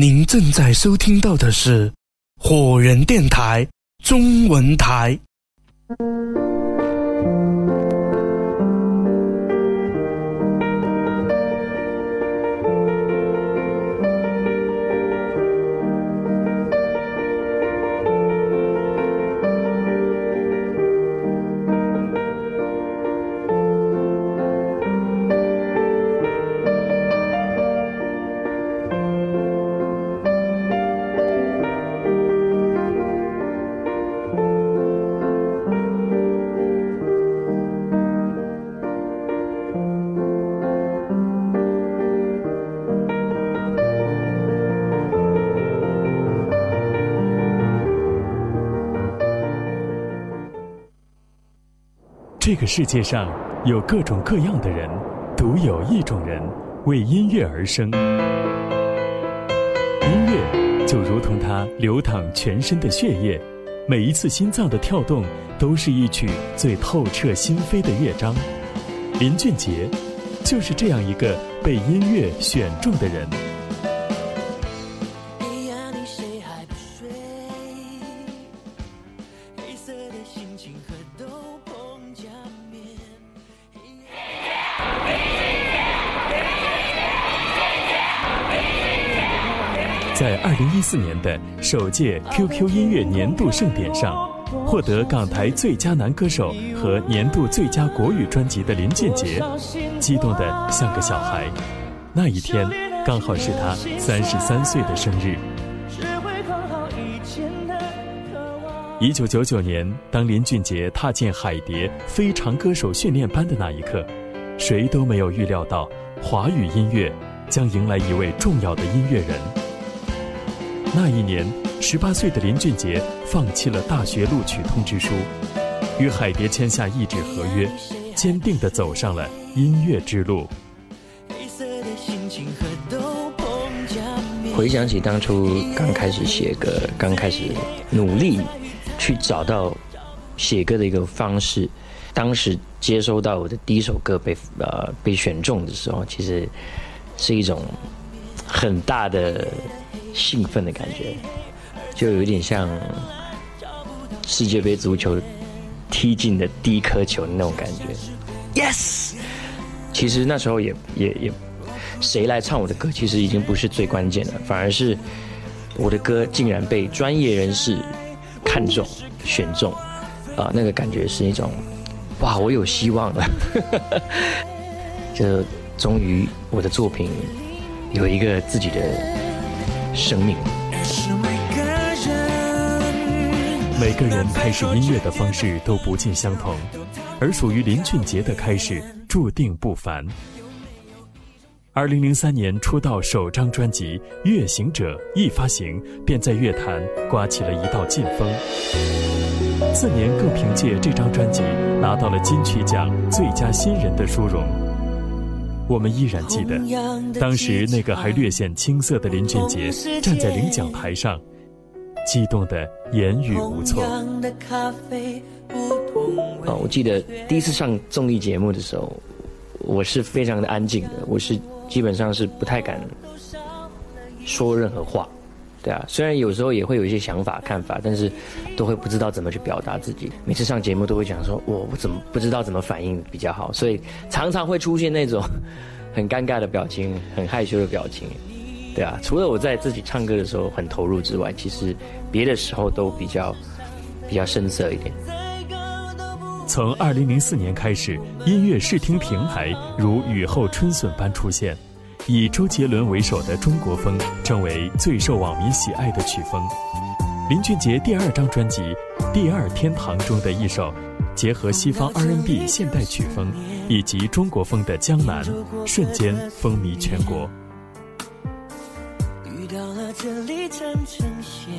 您正在收听到的是火人电台中文台。这个世界上有各种各样的人，独有一种人为音乐而生。音乐就如同他流淌全身的血液，每一次心脏的跳动都是一曲最透彻心扉的乐章。林俊杰就是这样一个被音乐选中的人。在二零一四年的首届 QQ 音乐年度盛典上，获得港台最佳男歌手和年度最佳国语专辑的林俊杰，激动得像个小孩。那一天刚好是他三十三岁的生日。只会狂好以前的渴望。一九九九年，当林俊杰踏进海蝶非常歌手训练班的那一刻，谁都没有预料到华语音乐将迎来一位重要的音乐人。那一年，十八岁的林俊杰放弃了大学录取通知书，与海蝶签下一纸合约，坚定地走上了音乐之路。回想起当初刚开始写歌，刚开始努力去找到写歌的一个方式，当时接收到我的第一首歌被呃被选中的时候，其实是一种很大的兴奋的感觉，就有点像世界杯足球踢进的第一颗球的那种感觉。Yes，其实那时候也也也谁来唱我的歌，其实已经不是最关键的，反而是我的歌竟然被专业人士看中、选中，啊、那个感觉是一种，哇，我有希望了，就终于我的作品有一个自己的生命。每个人。开始音乐的方式都不尽相同，而属于林俊杰的开始注定不凡。二零零三年出道首张专辑《乐行者》一发行，便在乐坛刮起了一道劲风。次年更凭借这张专辑拿到了金曲奖最佳新人的殊荣。我们依然记得，当时那个还略显青涩的林俊杰站在领奖台上，激动得言语无措。啊，我记得第一次上综艺节目的时候，我是非常的安静的，我是基本上是不太敢说任何话，对啊，虽然有时候也会有一些想法、看法，但是都会不知道怎么去表达自己。每次上节目都会讲说，我我怎么不知道怎么反应比较好，所以常常会出现那种很尴尬的表情、很害羞的表情。对啊，除了我在自己唱歌的时候很投入之外，其实别的时候都比较比较生涩一点。从二零零四年开始，音乐视听平台如雨后春笋般出现，以周杰伦为首的中国风成为最受网民喜爱的曲风。林俊杰第二张专辑《第二天堂》中的一首，结合西方 R&B 现代曲风以及中国风的《江南》，瞬间风靡全国。遇到了这里真呈现。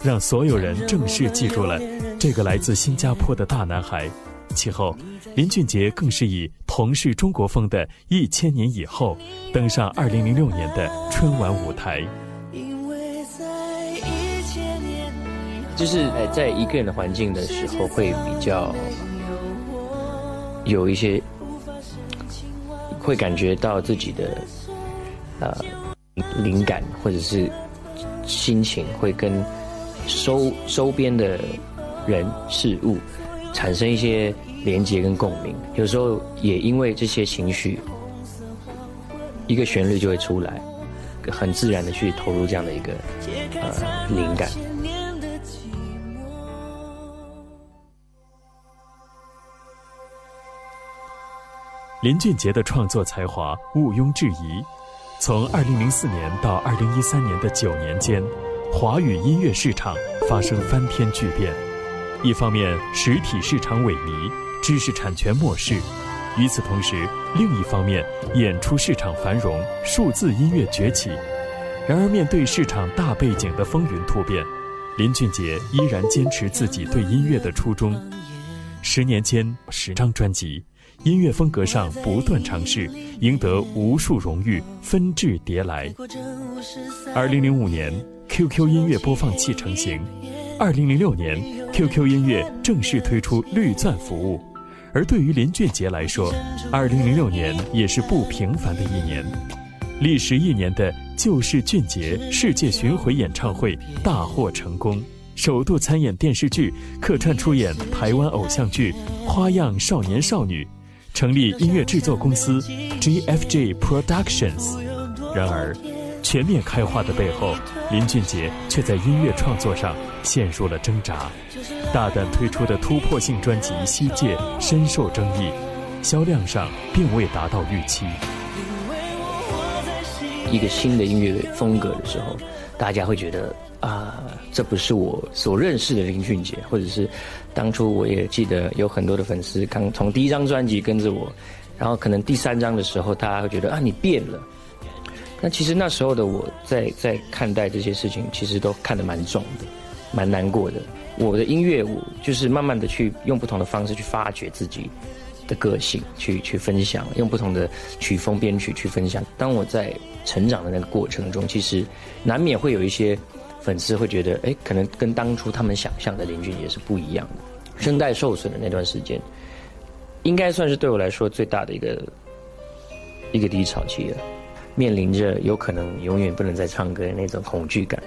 让所有人正式记住了这个来自新加坡的大男孩。其后，林俊杰更是以同是中国风的《一千年以后》登上2006年的春晚舞台。就是呃，在一个人的环境的时候，会比较有一些，会感觉到自己的呃灵感或者是心情会跟周周边的人事物产生一些连接跟共鸣，有时候也因为这些情绪，一个旋律就会出来，很自然的去投入这样的一个呃灵感。林俊杰的创作才华毋庸置疑。从2004年到2013年的九年间，华语音乐市场发生翻天巨变。一方面，实体市场萎靡，知识产权漠视；与此同时，另一方面，演出市场繁荣，数字音乐崛起。然而，面对市场大背景的风云突变，林俊杰依然坚持自己对音乐的初衷。十年间，十张专辑。音乐风格上不断尝试，赢得无数荣誉，纷至叠来。二零零五年，QQ 音乐播放器成型；二零零六年，QQ 音乐正式推出绿钻服务。而对于林俊杰来说，二零零六年也是不平凡的一年。历时一年的《就是俊杰》世界巡回演唱会大获成功，首度参演电视剧，客串出演台湾偶像剧《花样少年少女》。成立音乐制作公司 GFG Productions，然而全面开花的背后，林俊杰却在音乐创作上陷入了挣扎。大胆推出的突破性专辑《西界》深受争议，销量上并未达到预期。一个新的音乐风格的时候，大家会觉得啊，这不是我所认识的林俊杰，或者是。当初我也记得有很多的粉丝刚从第一张专辑跟着我，然后可能第三张的时候，大家会觉得啊你变了。那其实那时候的我在在看待这些事情，其实都看得蛮重的，蛮难过的。我的音乐，我就是慢慢的去用不同的方式去发掘自己的个性，去去分享，用不同的曲风编曲去分享。当我在成长的那个过程中，其实难免会有一些粉丝会觉得，哎，可能跟当初他们想象的林俊杰是不一样的。声带受损的那段时间，应该算是对我来说最大的一个一个低潮期了。面临着有可能永远不能再唱歌的那种恐惧感。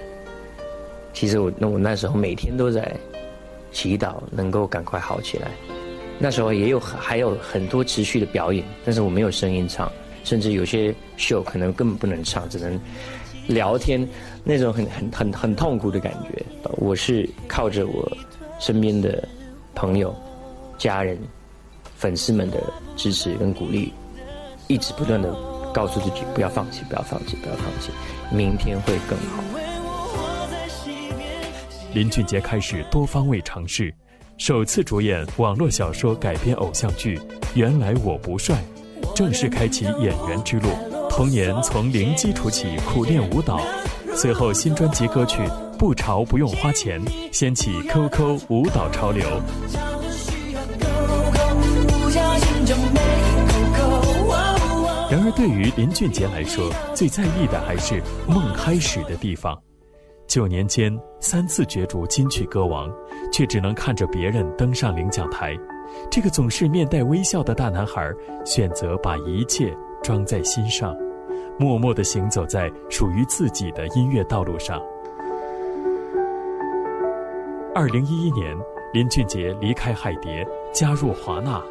其实我那我那时候每天都在祈祷能够赶快好起来。那时候也有还有很多持续的表演，但是我没有声音唱，甚至有些秀可能根本不能唱，只能聊天，那种很很很很痛苦的感觉。我是靠着我身边的。朋友、家人、粉丝们的支持跟鼓励，一直不断的告诉自己不要放弃，不要放弃，不要放弃，明天会更好。林俊杰开始多方位尝试，首次主演网络小说改编偶像剧《原来我不帅》，正式开启演员之路。童年从零基础起苦练舞蹈，随后新专辑歌曲。不潮不用花钱，掀起 QQ 舞蹈潮流。然而，对于林俊杰来说，最在意的还是梦开始的地方。九年间三次角逐金曲歌王，却只能看着别人登上领奖台。这个总是面带微笑的大男孩，选择把一切装在心上，默默地行走在属于自己的音乐道路上。二零一一年，林俊杰离开海蝶，加入华纳。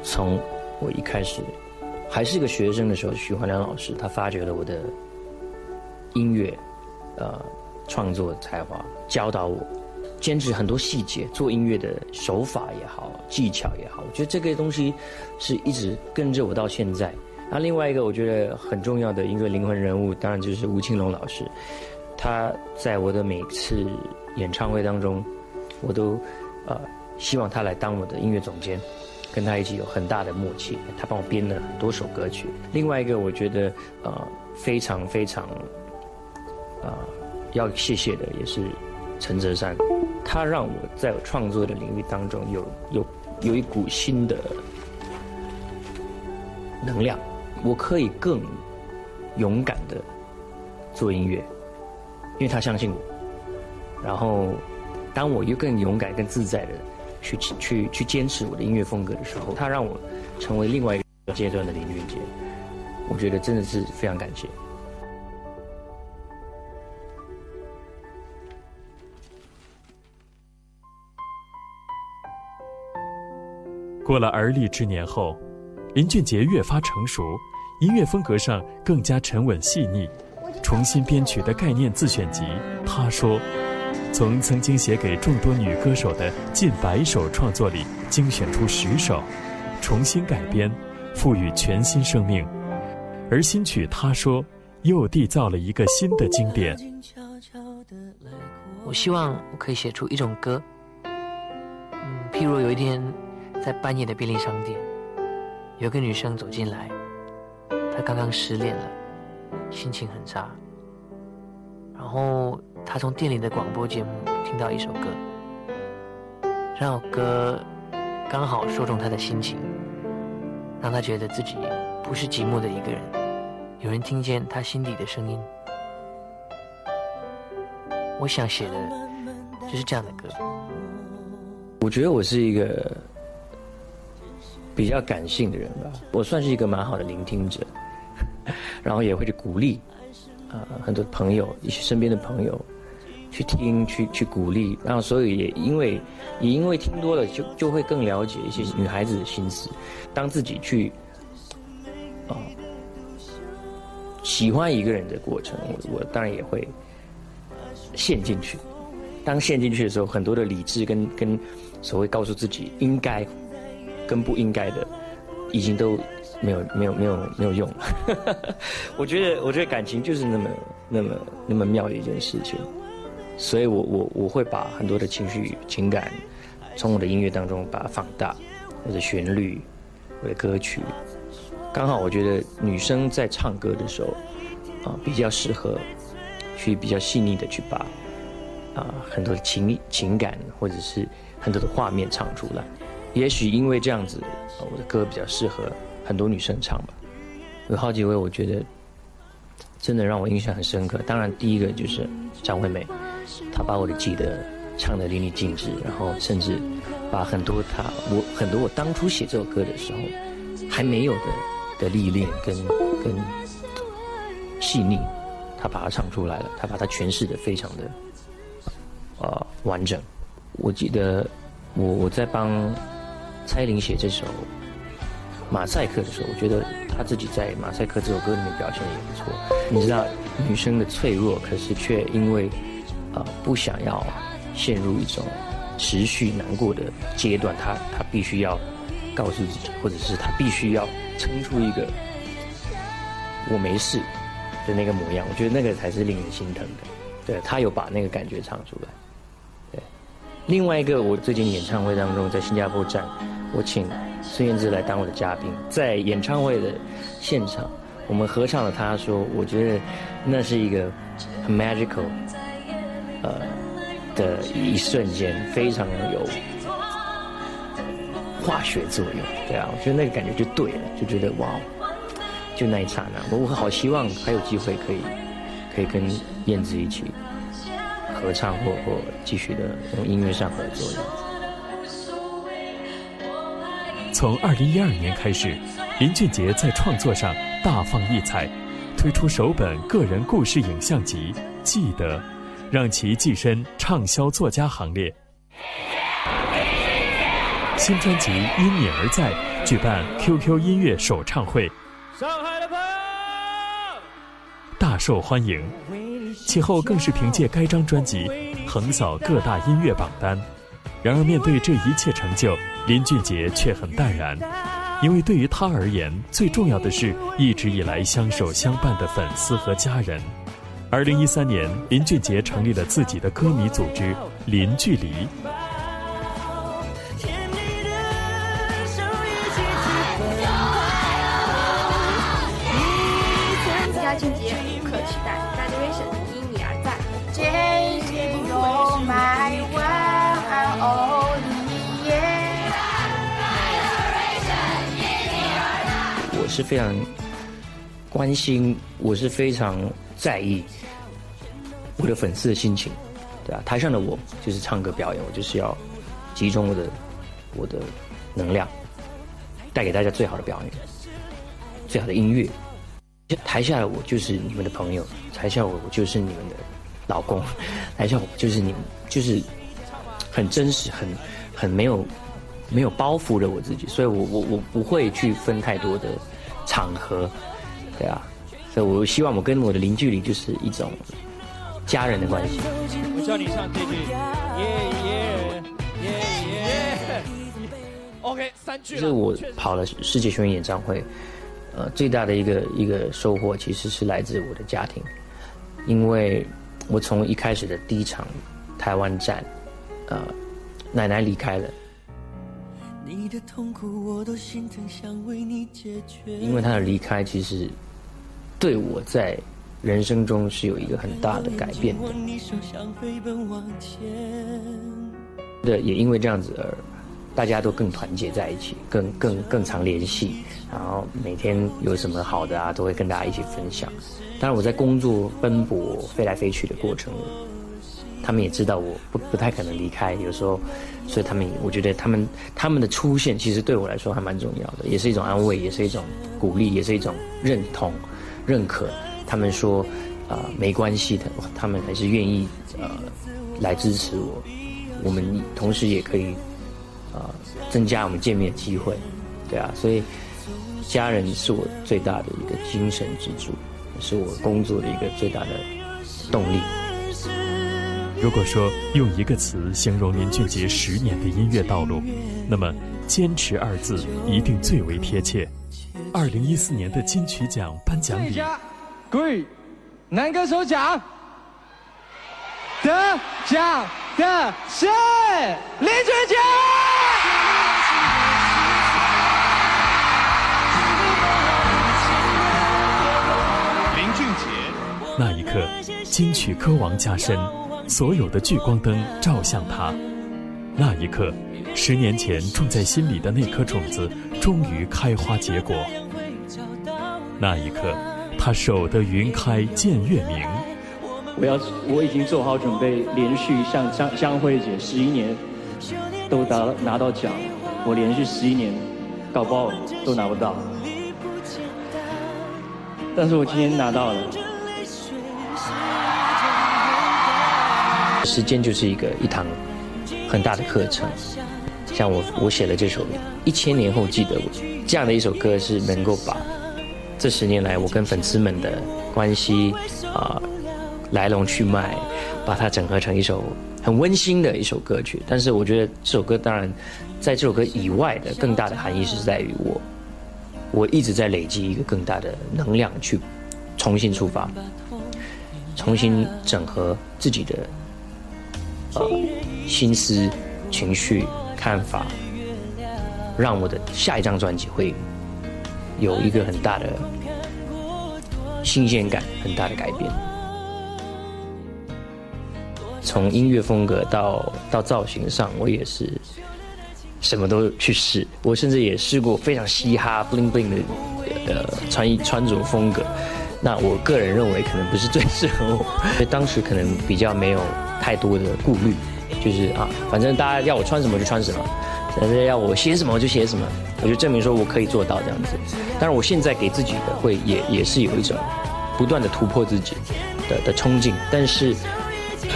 从我一开始还是个学生的时候，徐怀良老师他发掘了我的音乐呃创作才华，教导我坚持很多细节，做音乐的手法也好，技巧也好，我觉得这个东西是一直跟着我到现在。那另外一个我觉得很重要的一个灵魂人物，当然就是吴青龙老师。他在我的每次演唱会当中，我都呃希望他来当我的音乐总监，跟他一起有很大的默契。他帮我编了很多首歌曲。另外一个我觉得呃非常非常呃要谢谢的也是陈泽山，他让我在创作的领域当中有有有一股新的能量，我可以更勇敢的做音乐。因为他相信我，然后当我又更勇敢、更自在的去去去坚持我的音乐风格的时候，他让我成为另外一个阶段的林俊杰。我觉得真的是非常感谢。过了而立之年后，林俊杰越发成熟，音乐风格上更加沉稳细腻。重新编曲的概念自选集，他说，从曾经写给众多女歌手的近百首创作里精选出十首，重新改编，赋予全新生命。而新曲《他说》又缔造了一个新的经典。我希望我可以写出一种歌，嗯，譬如有一天，在半夜的便利商店，有个女生走进来，她刚刚失恋了。心情很差，然后她从店里的广播节目听到一首歌，这首歌刚好说中她的心情，让她觉得自己不是寂寞的一个人，有人听见她心底的声音。我想写的就是这样的歌。我觉得我是一个比较感性的人吧，我算是一个蛮好的聆听者。然后也会去鼓励，啊，很多朋友，一些身边的朋友，去听，去去鼓励，然后所以也因为也因为听多了，就就会更了解一些女孩子的心思。当自己去，啊，喜欢一个人的过程，我我当然也会陷进去。当陷进去的时候，很多的理智跟跟所谓告诉自己应该跟不应该的，已经都。没有没有没有没有用了，我觉得我觉得感情就是那么那么那么妙的一件事情，所以我我我会把很多的情绪情感从我的音乐当中把它放大，我的旋律，我的歌曲，刚好我觉得女生在唱歌的时候啊比较适合去比较细腻的去把啊很多的情情感或者是很多的画面唱出来，也许因为这样子，我的歌比较适合。很多女生唱吧，有好几位，我觉得真的让我印象很深刻。当然，第一个就是张惠妹，她把我的记得唱得淋漓尽致，然后甚至把很多她我很多我当初写这首歌的时候还没有的的历练跟跟细腻，她把它唱出来了，她把它诠释的非常的呃完整。我记得我我在帮蔡依林写这首。马赛克的时候，我觉得她自己在马赛克这首歌里面表现的也不错。你知道，女生的脆弱，可是却因为，呃，不想要陷入一种持续难过的阶段，她她必须要告诉自己，或者是她必须要撑出一个我没事的那个模样。我觉得那个才是令人心疼的。对她有把那个感觉唱出来。对，另外一个，我最近演唱会当中在新加坡站，我请。孙燕姿来当我的嘉宾，在演唱会的现场，我们合唱了。她说：“我觉得那是一个很 magical，呃的一瞬间，非常有化学作用。对啊，我觉得那个感觉就对了，就觉得哇，就那一刹那，我我好希望还有机会可以可以跟燕子一起合唱，或或继续的用音乐上合作。”从二零一二年开始，林俊杰在创作上大放异彩，推出首本个人故事影像集《记得》，让其跻身畅销作家行列。新专辑《因你而在》举办 QQ 音乐首唱会，上海的朋友大受欢迎，其后更是凭借该张专辑横扫各大音乐榜单。然而，面对这一切成就，林俊杰却很淡然，因为对于他而言，最重要的是一直以来相守相伴的粉丝和家人。二零一三年，林俊杰成立了自己的歌迷组织“零距离”。是非常关心，我是非常在意我的粉丝的心情，对吧？台上的我就是唱歌表演，我就是要集中我的我的能量，带给大家最好的表演，最好的音乐，台下的我就是你们的朋友，台下我就是你们的老公，台下我就是你们，就是很真实、很很没有没有包袱的我自己，所以我我我不会去分太多的场合，对啊，所以我希望我跟我的零距离就是一种家人的关系。我教你唱这句，耶耶耶耶。OK，三句了。就是我跑了世界巡演演唱会，呃，最大的一个一个收获其实是来自我的家庭，因为我从一开始的第一场台湾站，呃，奶奶离开了，你的痛苦我都心疼，想为你解决。因为他的离开，其实对我在人生中是有一个很大的改变的。的也因为这样子而大家都更团结在一起，更更更常联系，然后每天有什么好的啊，都会跟大家一起分享。当然我在工作奔波飞来飞去的过程，他们也知道我不不太可能离开，有时候，所以他们我觉得他们他们的出现其实对我来说还蛮重要的，也是一种安慰，也是一种鼓励，也是一种认同、认可。他们说啊、没关系的，他们还是愿意呃来支持我。我们同时也可以呃增加我们见面的机会，对啊，所以家人是我最大的一个精神支柱，是我工作的一个最大的动力。如果说用一个词形容林俊杰十年的音乐道路，那么“坚持”二字一定最为贴切。二零一四年的金曲奖颁奖礼，家贵男歌手奖得奖的是林俊杰。林俊杰。那一刻，金曲歌王加身，所有的聚光灯照向他。那一刻，十年前种在心里的那颗种子，终于开花结果。那一刻，他守得云开见月明。我要，我已经做好准备，连续像江江慧姐十一年都拿拿到奖，我连续十一年搞不好都拿不到，但是我今天拿到了。时间就是一个一堂很大的课程。像我，我写了这首《一千年后记得我》这样的一首歌，是能够把这十年来我跟粉丝们的关系啊、来龙去脉，把它整合成一首很温馨的一首歌曲。但是我觉得这首歌当然在这首歌以外的更大的含义是在于我，我一直在累积一个更大的能量去重新出发，重新整合自己的呃心思、情绪、看法，让我的下一张专辑会有一个很大的新鲜感，很大的改变。从音乐风格到到造型上，我也是什么都去试。我甚至也试过非常嘻哈、bling bling 的呃穿衣穿着风格。那我个人认为可能不是最适合我，所以当时可能比较没有太多的顾虑，就是啊，反正大家要我穿什么就穿什么，反正要我写什么我就写什么，我就证明说我可以做到这样子。但是，我现在给自己的会也也是有一种不断的突破自己的的冲劲，但是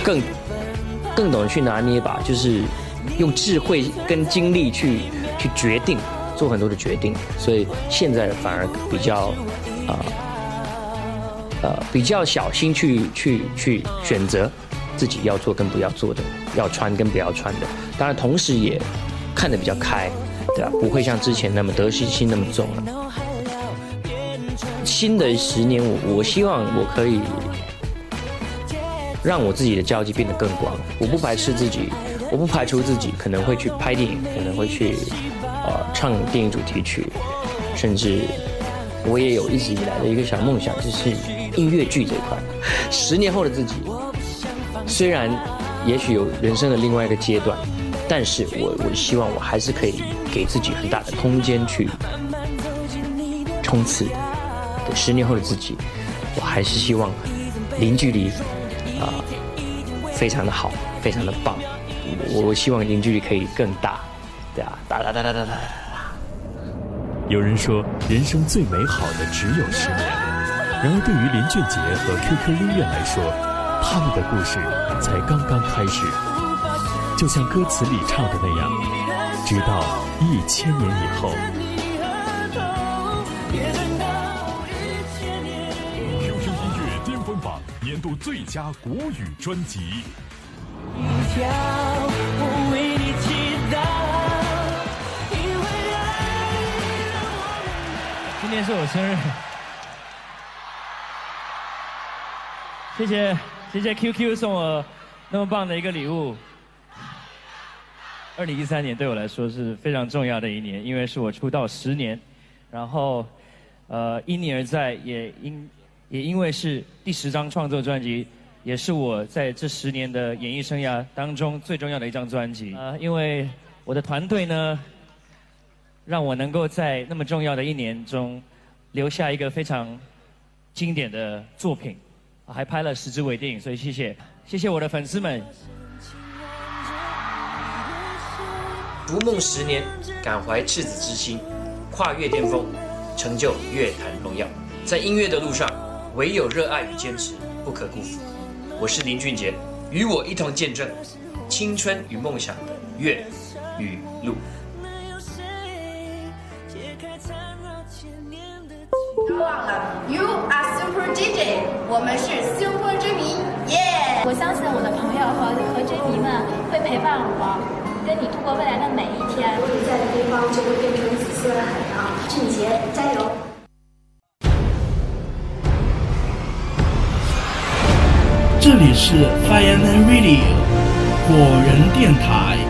更更懂得去拿捏吧，就是用智慧跟精力去去决定，做很多的决定，所以现在反而比较啊。呃，呃比较小心去去去选择自己要做跟不要做的，要穿跟不要穿的。当然，同时也看得比较开，对吧、不会像之前那么得失心那么重了。新的十年我，我希望我可以让我自己的交际变得更广。我不排斥自己，我不排除自己可能会去拍电影，可能会去呃唱电影主题曲，甚至我也有一直以来的一个小梦想，就是音乐剧这一块。十年后的自己，虽然也许有人生的另外一个阶段，但是我我希望我还是可以给自己很大的空间去冲刺。对，十年后的自己，我还是希望零距离啊、非常的好，非常的棒。我我希望零距离可以更大，对啊，哒哒哒哒哒哒。有人说，人生最美好的只有十年，然而，对于林俊杰和 QQ 音乐来说，他们的故事才刚刚开始。就像歌词里唱的那样，直到一千年以后。QQ 音乐巅峰榜年度最佳国语专辑。今天是我生日，谢谢谢谢 QQ 送我那么棒的一个礼物。二零一三年对我来说是非常重要的一年，因为是我出道十年，然后呃因你而在，也因也因为是第十张创作专辑，也是我在这十年的演艺生涯当中最重要的一张专辑。呃，因为我的团队呢。让我能够在那么重要的一年中，留下一个非常经典的作品，还拍了十支微电影，所以谢谢，谢谢我的粉丝们。逐梦十年，感怀赤子之心，跨越巅峰，成就乐坛荣耀。在音乐的路上，唯有热爱与坚持不可辜负。我是林俊杰，与我一同见证青春与梦想的乐与路。忘了，You are super DJ，我们是 super 之迷，耶！我相信我的朋友和和追迷们会陪伴我，跟你度过未来的每一天。如果你在的地方就会变成紫色的海洋，俊杰加油！这里是 Fireman Radio 果仁电台。